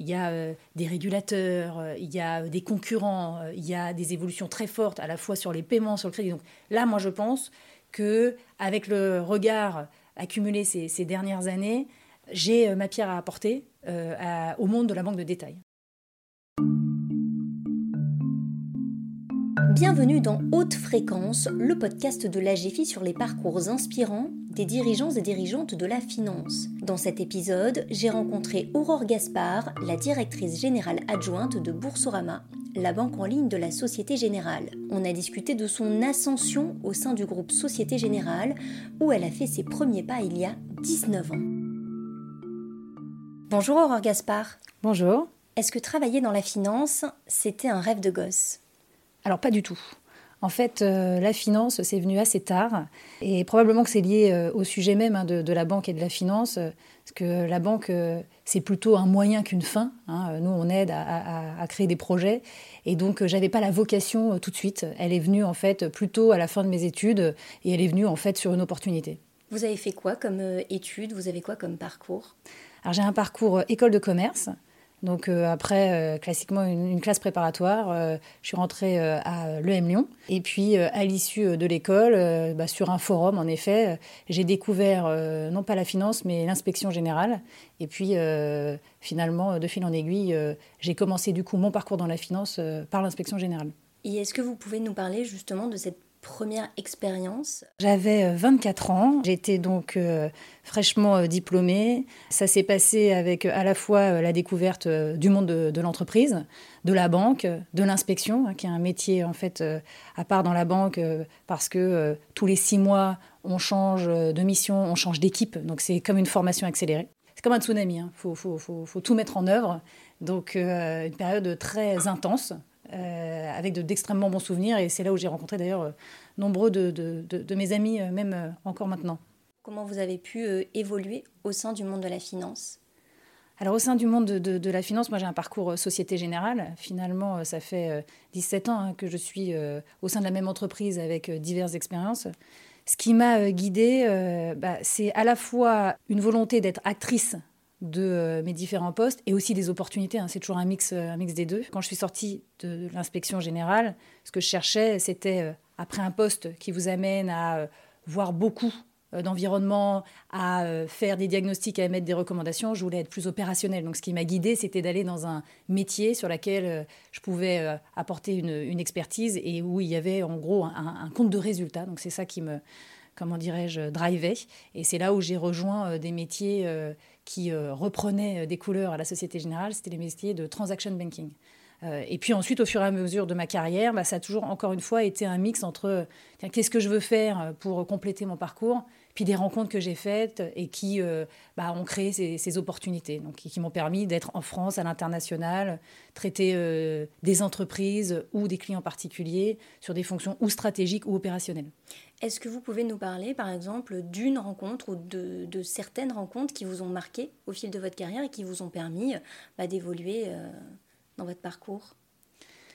il y a des régulateurs, il y a des concurrents, il y a des évolutions très fortes à la fois sur les paiements, sur le crédit. Donc là, moi, je pense que avec le regard accumulé ces, dernières années, j'ai ma pierre à apporter au monde de la banque de détail. Bienvenue dans Haute Fréquence, le podcast de l'AGFI sur les parcours inspirants des dirigeants et dirigeantes de la finance. Dans cet épisode, j'ai rencontré Aurore Gaspard, la directrice générale adjointe de Boursorama, la banque en ligne de la Société Générale. On a discuté de son ascension au sein du groupe Société Générale, où elle a fait ses premiers pas il y a 19 ans. Bonjour Aurore Gaspard. Bonjour. Est-ce que travailler dans la finance, c'était un rêve de gosse? Alors pas du tout. En fait, euh, la finance, c'est venu assez tard. Et probablement que c'est lié euh, au sujet même hein, de, la banque et de la finance. parce que la banque, euh, c'est plutôt un moyen qu'une fin. Hein. Nous, on aide à, créer des projets. Et donc, j'avais pas la vocation tout de suite. Elle est venue, en fait, plutôt à la fin de mes études. Et elle est venue, en fait, sur une opportunité. Vous avez fait quoi comme études? Vous avez quoi comme parcours? Alors, j'ai un parcours école de commerce. Donc euh, après, euh, classiquement, une, classe préparatoire, euh, je suis rentrée à l'EM Lyon. Et puis, à l'issue de l'école, bah, sur un forum, en effet, j'ai découvert non pas la finance, mais l'inspection générale. Et puis, finalement, de fil en aiguille, j'ai commencé du coup mon parcours dans la finance par l'inspection générale. Et est-ce que vous pouvez nous parler justement de cette première expérience J'avais 24 euh, ans, j'étais donc euh, fraîchement euh, diplômée. Ça s'est passé avec à la fois la découverte du monde de, l'entreprise, de la banque, de l'inspection, hein, qui est un métier en fait à part dans la banque parce que tous les six mois on change de mission, on change d'équipe, donc c'est comme une formation accélérée. C'est comme un tsunami, il hein. faut, faut, tout mettre en œuvre. Donc une période très intense euh, avec d'extrêmement bons souvenirs. Et c'est là où j'ai rencontré d'ailleurs euh, nombreux de, de, mes amis, euh, même encore maintenant. Comment vous avez pu évoluer au sein du monde de la finance? Alors au sein du monde de, la finance, moi j'ai un parcours Société Générale. Finalement, ça fait 17 ans hein, que je suis au sein de la même entreprise avec diverses expériences. Ce qui m'a guidée, bah, c'est à la fois une volonté d'être actrice de euh, mes différents postes et aussi des opportunités. Hein. C'est toujours un mix, euh, un mix des deux. Quand je suis sortie de l'inspection générale, ce que je cherchais, c'était, euh, après un poste qui vous amène à voir beaucoup d'environnement, à faire des diagnostics, à émettre des recommandations, je voulais être plus opérationnelle. Donc ce qui m'a guidée, c'était d'aller dans un métier sur lequel je pouvais apporter une, expertise et où il y avait en gros un, compte de résultats. Donc c'est ça qui me, comment dirais-je, drivait. Et c'est là où j'ai rejoint des métiers qui euh, reprenait euh, des couleurs à la Société Générale, c'était les métiers de transaction banking. Euh, et puis ensuite, au fur et à mesure de ma carrière, bah, ça a toujours, encore une fois, été un mix entre qu'est-ce que je veux faire pour compléter mon parcours, des rencontres que j'ai faites et qui bah, ont créé ces, opportunités, donc qui, m'ont permis d'être en France, à l'international, traiter des entreprises ou des clients particuliers sur des fonctions ou stratégiques ou opérationnelles. Est-ce que vous pouvez nous parler, par exemple, d'une rencontre ou de, certaines rencontres qui vous ont marqué au fil de votre carrière et qui vous ont permis bah, d'évoluer euh, dans votre parcours?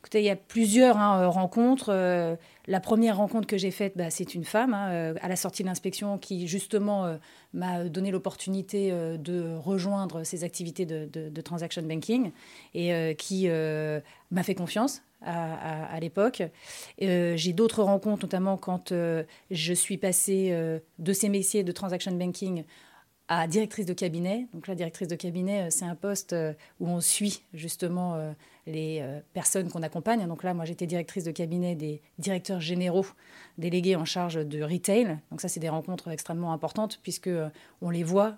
Écoutez, il y a plusieurs hein, euh, rencontres. Euh, la première rencontre que j'ai faite, bah, c'est une femme hein, à la sortie de l'inspection qui justement m'a donné l'opportunité de rejoindre ces activités de, transaction banking et qui m'a fait confiance à, l'époque. Euh, j'ai d'autres rencontres, notamment quand euh, je suis passée euh, de ces métiers de transaction banking à directrice de cabinet. Donc la directrice de cabinet, c'est un poste où on suit justement les personnes qu'on accompagne. Donc là, moi, j'étais directrice de cabinet des directeurs généraux délégués en charge de retail. Donc ça, c'est des rencontres extrêmement importantes puisque on les voit,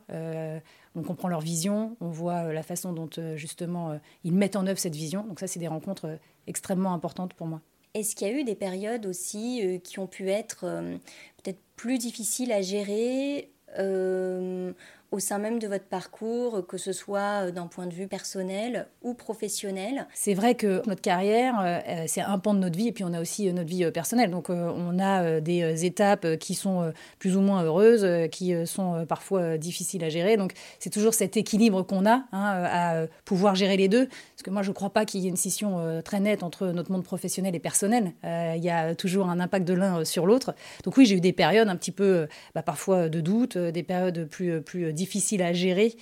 on comprend leur vision, on voit la façon dont justement ils mettent en œuvre cette vision. Donc ça, c'est des rencontres extrêmement importante pour moi. Est-ce qu'il y a eu des périodes aussi euh, qui ont pu être euh, peut-être plus difficiles à gérer euh, au sein même de votre parcours, que ce soit d'un point de vue personnel ou professionnel C'est vrai que notre carrière, c'est un pan de notre vie et puis on a aussi notre vie personnelle. Donc on a des étapes qui sont plus ou moins heureuses, qui sont parfois difficiles à gérer. Donc c'est toujours cet équilibre qu'on a hein, à pouvoir gérer les deux. Parce que moi, je ne crois pas qu'il y ait une scission euh, très nette entre notre monde professionnel et personnel. Euh, il y a toujours un impact de l'un euh, sur l'autre. Donc oui, j'ai eu des périodes un petit peu, bah, parfois de doute, des périodes plus, plus difficiles à gérer,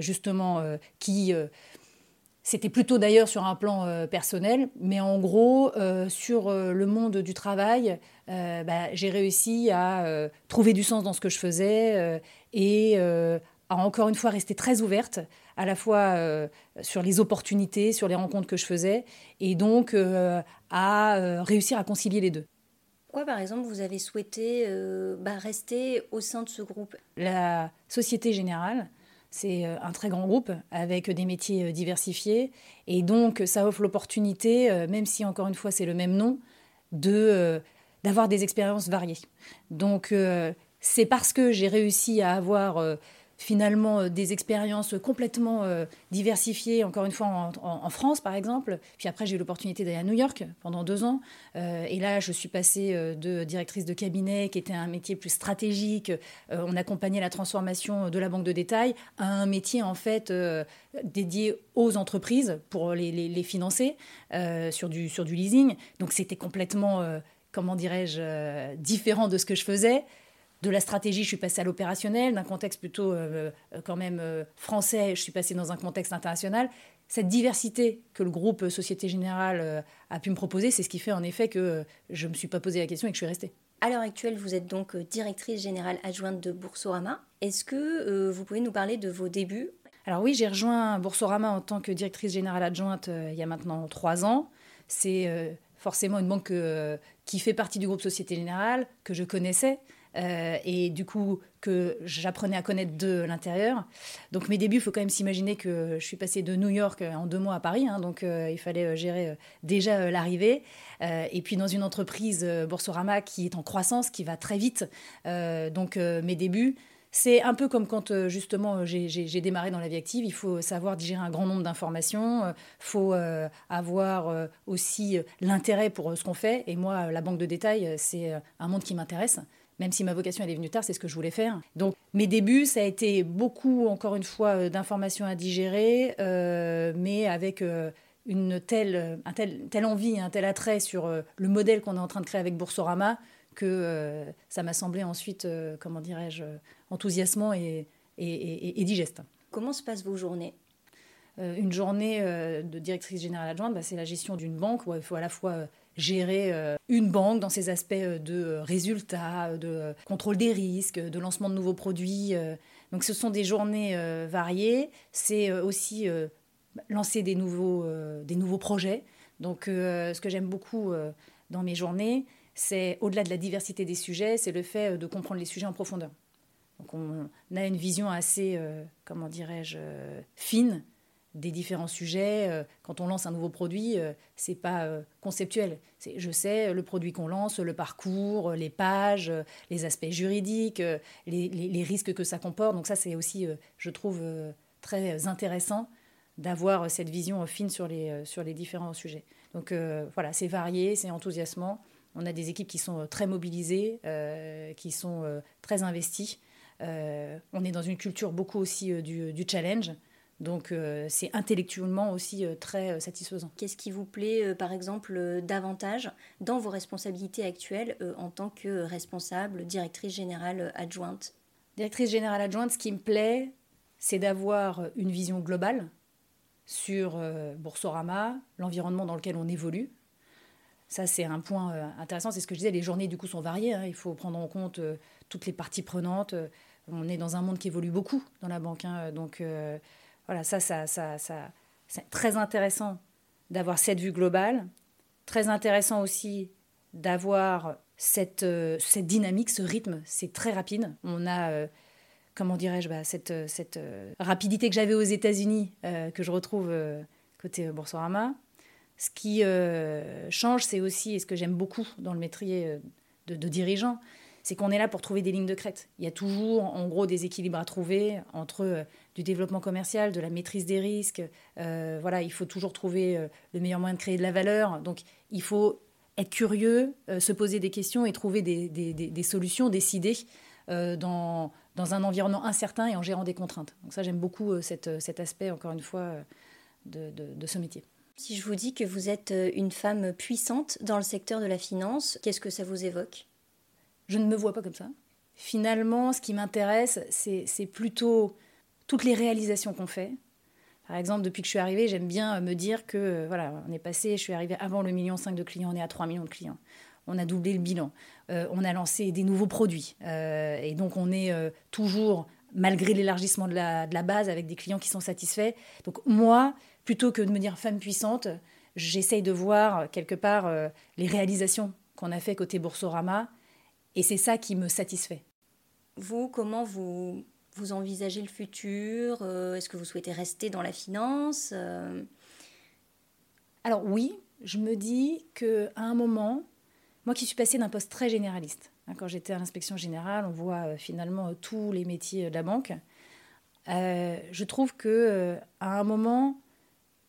justement, qui C'était plutôt d'ailleurs sur un plan personnel, mais en gros, sur le monde du travail, bah, j'ai réussi à trouver du sens dans ce que je faisais et à encore une fois rester très ouverte, à la fois sur les opportunités, sur les rencontres que je faisais, et donc à réussir à concilier les deux. Par exemple, vous avez souhaité euh, bah, rester au sein de ce groupe? La Société Générale, c'est euh, un très grand groupe avec des métiers euh, diversifiés. Et donc, ça offre l'opportunité, même si encore une fois c'est le même nom, de, d'avoir des expériences variées. Donc, c'est parce que j'ai réussi à avoir finalement euh, des expériences complètement euh, diversifiées, encore une fois en, France par exemple. Puis après, j'ai eu l'opportunité d'aller à New York pendant deux ans. Euh, et là, je suis passée de directrice de cabinet, qui était un métier plus stratégique. on accompagnait la transformation de la banque de détail à un métier en fait dédié aux entreprises pour les, financer sur, du, sur du leasing. Donc c'était complètement, comment dirais-je, différent de ce que je faisais de la stratégie, je suis passée à l'opérationnel, d'un contexte plutôt euh, euh, quand même euh, français, je suis passée dans un contexte international. Cette diversité que le groupe Société Générale a pu me proposer, c'est ce qui fait en effet que je ne me suis pas posé la question et que je suis restée. À l'heure actuelle, vous êtes donc directrice générale adjointe de Boursorama. Est-ce que vous pouvez nous parler de vos débuts? Alors oui, j'ai rejoint Boursorama en tant que directrice générale adjointe il y a maintenant trois ans. C'est forcément une banque qui fait partie du groupe Société Générale, que je connaissais. Euh, et du coup que j'apprenais à connaître de l'intérieur. Donc mes débuts, il faut quand même s'imaginer que je suis passée de New York en deux mois à Paris, hein, donc euh, il fallait euh, gérer déjà l'arrivée. et puis dans une entreprise Boursorama qui est en croissance, qui va très vite. donc mes débuts, c'est un peu comme quand justement j'ai démarré dans la vie active, il faut savoir digérer un grand nombre d'informations, il faut avoir aussi l'intérêt pour ce qu'on fait. Et moi, la banque de détail, c'est un monde qui m'intéresse même si ma vocation elle est venue tard, c'est ce que je voulais faire. Donc mes débuts, ça a été beaucoup, encore une fois, euh, d'informations à digérer, euh, mais avec euh, une telle, un tel, telle envie, un tel attrait sur le modèle qu'on est en train de créer avec Boursorama que ça m'a semblé ensuite, comment dirais-je, enthousiasmant et, et, digeste. Comment se passent vos journées? Une journée de directrice générale adjointe, bah, c'est la gestion d'une banque où il faut à la fois gérer euh, une banque dans ses aspects euh, de euh, résultats, de contrôle des risques, de lancement de nouveaux produits. Donc ce sont des journées variées. C'est aussi lancer des nouveaux, des nouveaux projets. Donc ce que j'aime beaucoup dans mes journées, c'est au-delà de la diversité des sujets, c'est le fait de comprendre les sujets en profondeur. Donc on a une vision assez, comment dirais-je, fine des différents sujets. Euh, quand on lance un nouveau produit, euh, c'est pas euh, conceptuel. Je sais le produit qu'on lance, le parcours, les pages, les aspects juridiques, les, risques que ça comporte. Donc ça, c'est aussi, je trouve, très intéressant d'avoir cette vision fine sur les, sur les différents sujets. Donc voilà, c'est varié, c'est enthousiasmant. On a des équipes qui sont très mobilisées, qui sont très investies. on est dans une culture beaucoup aussi du challenge. Donc euh, c'est intellectuellement aussi euh, très euh, satisfaisant. Qu'est-ce qui vous plaît, par exemple, davantage dans vos responsabilités actuelles en tant que responsable, directrice générale adjointe? Directrice générale adjointe, ce qui me plaît, c'est d'avoir une vision globale sur Boursorama, l'environnement dans lequel on évolue. Ça, c'est un point intéressant. C'est ce que je disais, les journées, du coup, sont variées. Hein. Il faut prendre en compte toutes les parties prenantes. On est dans un monde qui évolue beaucoup dans la banque. Hein. Donc, voilà, ça, ça, ça, ça c'est très intéressant d'avoir cette vue globale. Très intéressant aussi d'avoir cette, euh, cette dynamique, ce rythme. C'est très rapide. On a, euh, comment dirais-je, bah, cette, euh, cette rapidité que j'avais aux États-Unis, que je retrouve côté Boursorama. Ce qui change, c'est aussi, et ce que j'aime beaucoup dans le métier de, de dirigeant, c'est qu'on est là pour trouver des lignes de crête. Il y a toujours, en gros, des équilibres à trouver entre euh, du développement commercial, de la maîtrise des risques. Euh, voilà, il faut toujours trouver euh, le meilleur moyen de créer de la valeur. Donc, il faut être curieux, se poser des questions et trouver des, des, solutions, décider dans, dans, un environnement incertain et en gérant des contraintes. Donc ça, j'aime beaucoup cet aspect, encore une fois, de, de ce métier. Si je vous dis que vous êtes une femme puissante dans le secteur de la finance, qu'est-ce que ça vous évoque? Je ne me vois pas comme ça. Finalement, ce qui m'intéresse, c'est plutôt toutes les réalisations qu'on fait. Par exemple, depuis que je suis arrivée, j'aime bien me dire que voilà, on est passé, je suis arrivée avant le million 5 de clients, on est à 3 millions de clients. On a doublé le bilan. on a lancé des nouveaux produits. et donc, on est toujours, malgré l'élargissement de la, de la base, avec des clients qui sont satisfaits. Donc, moi, plutôt que de me dire femme puissante, j'essaye de voir quelque part euh, les réalisations qu'on a fait côté Boursorama, et c'est ça qui me satisfait. Vous, comment vous, vous envisagez le futur? Euh, Est-ce que vous souhaitez rester dans la finance? Euh? Alors oui, je me dis que à un moment, moi qui suis passée d'un poste très généraliste, hein, quand j'étais à l'inspection générale, on voit finalement tous les métiers de la banque. je trouve que à un moment,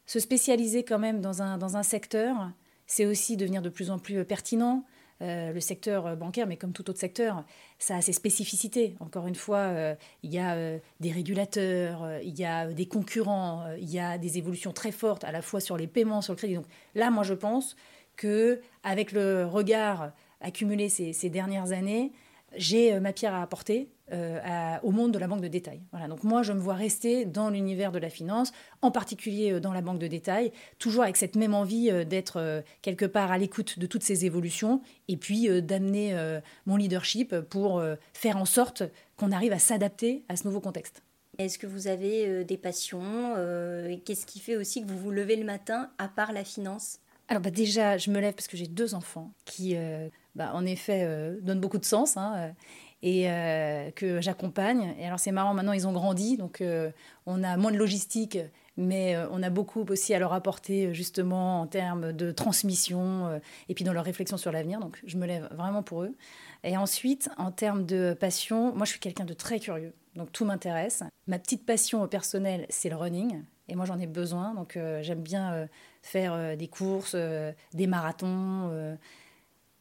se spécialiser quand même dans un, dans un secteur, c'est aussi devenir de plus en plus pertinent. Euh, le secteur bancaire, mais comme tout autre secteur, ça a ses spécificités. Encore une fois, euh, il y a euh, des régulateurs, il y a des concurrents, il y a des évolutions très fortes à la fois sur les paiements, sur le crédit. Donc là, moi, je pense que avec le regard accumulé ces dernières années, j'ai ma pierre à apporter euh, au monde de la banque de détail. Voilà, donc moi, je me vois rester dans l'univers de la finance, en particulier euh, dans la banque de détail, toujours avec cette même envie euh, d'être quelque part à l'écoute de toutes ces évolutions et puis d'amener mon leadership pour faire en sorte qu'on arrive à s'adapter à ce nouveau contexte. Est-ce que vous avez des passions Qu'est-ce qui fait aussi que vous vous levez le matin à part la finance? Alors bah déjà, je me lève parce que j'ai deux enfants qui, bah, en effet, donnent beaucoup de sens. Hein, et euh, que j'accompagne. Et alors c'est marrant, maintenant ils ont grandi, donc euh, on a moins de logistique, mais euh, on a beaucoup aussi à leur apporter justement en termes de transmission et puis dans leur réflexion sur l'avenir. Donc je me lève vraiment pour eux. Et ensuite, en termes de passion, moi je suis quelqu'un de très curieux, donc tout m'intéresse. Ma petite passion personnelle, c'est le running. Et moi, j'en ai besoin. Donc, j'aime bien faire des courses, des marathons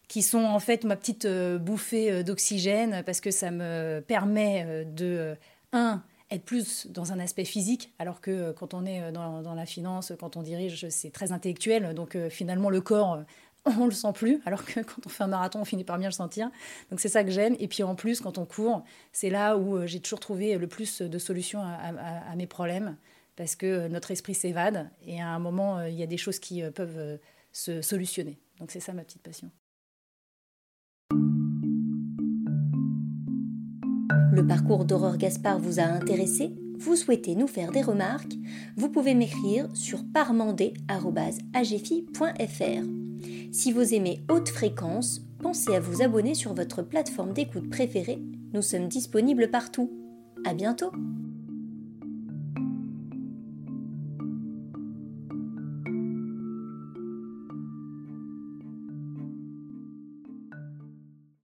qui sont en fait ma petite euh, bouffée euh, d'oxygène parce que ça me permet euh, de, un, être plus dans un aspect physique, alors que quand on est dans, la finance, quand on dirige, c'est très intellectuel. Donc finalement, le corps, on le sent plus, alors que quand on fait un marathon, on finit par bien le sentir. Donc c'est ça que j'aime. Et puis en plus, quand on court, c'est là où j'ai toujours trouvé le plus de solutions à, mes problèmes, parce que notre esprit s'évade et à un moment, il y a des choses qui peuvent se solutionner. Donc c'est ça ma petite passion. Le parcours d'Aurore Gaspard vous a intéressé? Vous souhaitez nous faire des remarques? Vous pouvez m'écrire sur parmandé.agefi.fr. Si vous aimez haute fréquence, pensez à vous abonner sur votre plateforme d'écoute préférée. Nous sommes disponibles partout. À bientôt!